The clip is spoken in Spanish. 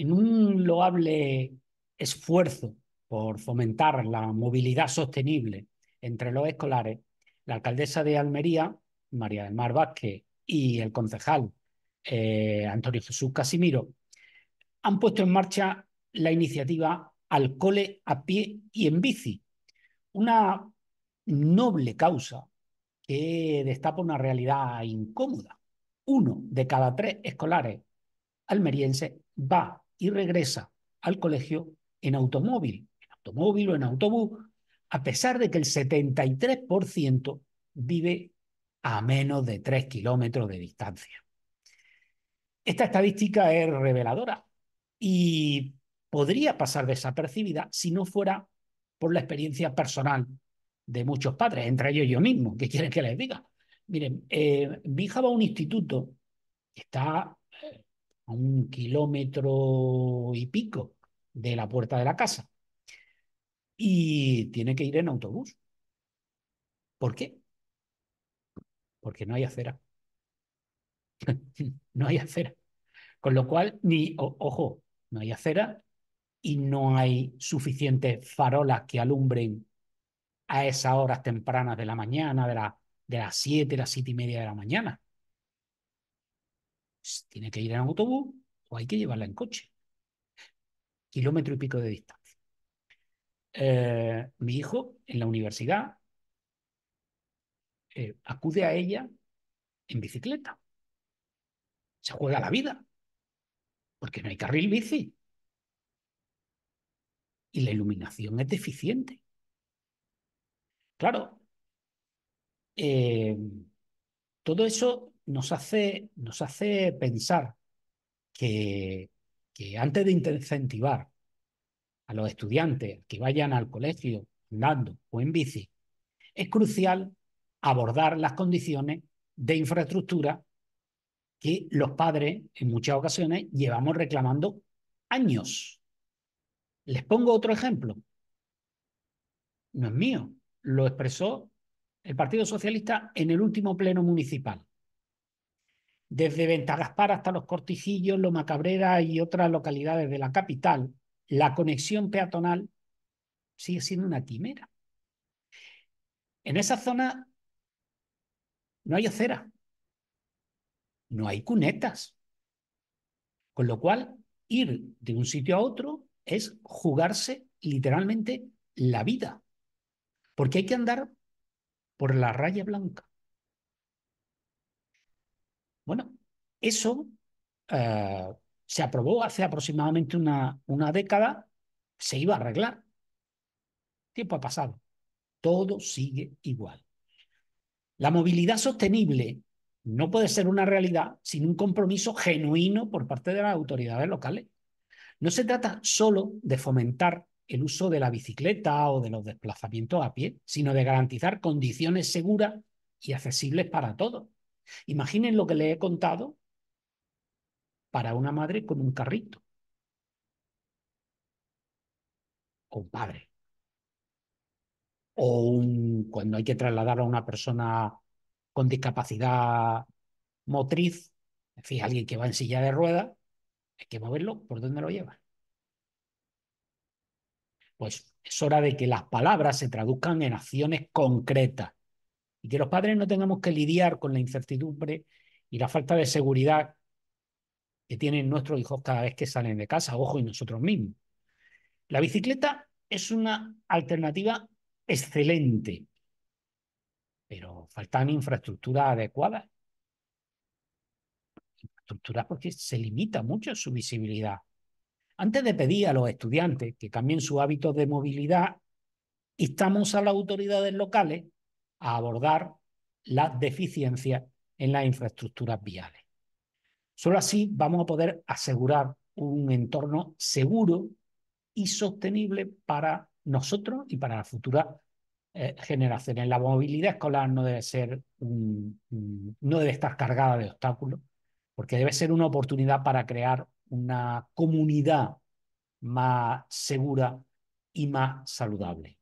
En un loable esfuerzo por fomentar la movilidad sostenible entre los escolares, la alcaldesa de Almería, María del Mar Vázquez, y el concejal eh, Antonio Jesús Casimiro, han puesto en marcha la iniciativa Al cole a pie y en bici, una noble causa que destapa una realidad incómoda. Uno de cada tres escolares almerienses va y regresa al colegio en automóvil, en automóvil o en autobús, a pesar de que el 73% vive a menos de 3 kilómetros de distancia. Esta estadística es reveladora y podría pasar desapercibida si no fuera por la experiencia personal de muchos padres, entre ellos yo mismo. ¿Qué quieren que les diga? Miren, eh, mi hija va a un instituto que está a un kilómetro y pico de la puerta de la casa y tiene que ir en autobús. ¿Por qué? Porque no hay acera. no hay acera. Con lo cual, ni, ojo, no hay acera y no hay suficientes farolas que alumbren a esas horas tempranas de la mañana, de, la, de las 7, las siete y media de la mañana. Tiene que ir en autobús o hay que llevarla en coche. Kilómetro y pico de distancia. Eh, mi hijo en la universidad eh, acude a ella en bicicleta. Se juega la vida. Porque no hay carril bici. Y la iluminación es deficiente. Claro, eh, todo eso nos hace, nos hace pensar que, que antes de incentivar a los estudiantes que vayan al colegio andando o en bici, es crucial abordar las condiciones de infraestructura que los padres en muchas ocasiones llevamos reclamando años. Les pongo otro ejemplo. No es mío, lo expresó el Partido Socialista en el último pleno municipal. Desde Ventagaspar hasta Los Cortijillos, Loma Cabrera y otras localidades de la capital, la conexión peatonal sigue siendo una quimera. En esa zona no hay acera, no hay cunetas, con lo cual ir de un sitio a otro es jugarse literalmente la vida porque hay que andar por la raya blanca. Bueno, eso eh, se aprobó hace aproximadamente una, una década, se iba a arreglar. Tiempo ha pasado. Todo sigue igual. La movilidad sostenible no puede ser una realidad sin un compromiso genuino por parte de las autoridades locales. No se trata solo de fomentar el uso de la bicicleta o de los desplazamientos a pie, sino de garantizar condiciones seguras y accesibles para todos. Imaginen lo que les he contado para una madre con un carrito o un padre. O un, cuando hay que trasladar a una persona con discapacidad motriz, en fin, alguien que va en silla de ruedas, hay que moverlo, ¿por dónde lo lleva? pues es hora de que las palabras se traduzcan en acciones concretas y que los padres no tengamos que lidiar con la incertidumbre y la falta de seguridad que tienen nuestros hijos cada vez que salen de casa, ojo, y nosotros mismos. La bicicleta es una alternativa excelente, pero faltan infraestructuras adecuadas. Infraestructuras porque se limita mucho su visibilidad. Antes de pedir a los estudiantes que cambien sus hábitos de movilidad, instamos a las autoridades locales a abordar las deficiencias en las infraestructuras viales. Solo así vamos a poder asegurar un entorno seguro y sostenible para nosotros y para las futuras eh, generaciones. La movilidad escolar no debe ser no debe estar cargada de obstáculos, porque debe ser una oportunidad para crear una comunidad más segura y más saludable.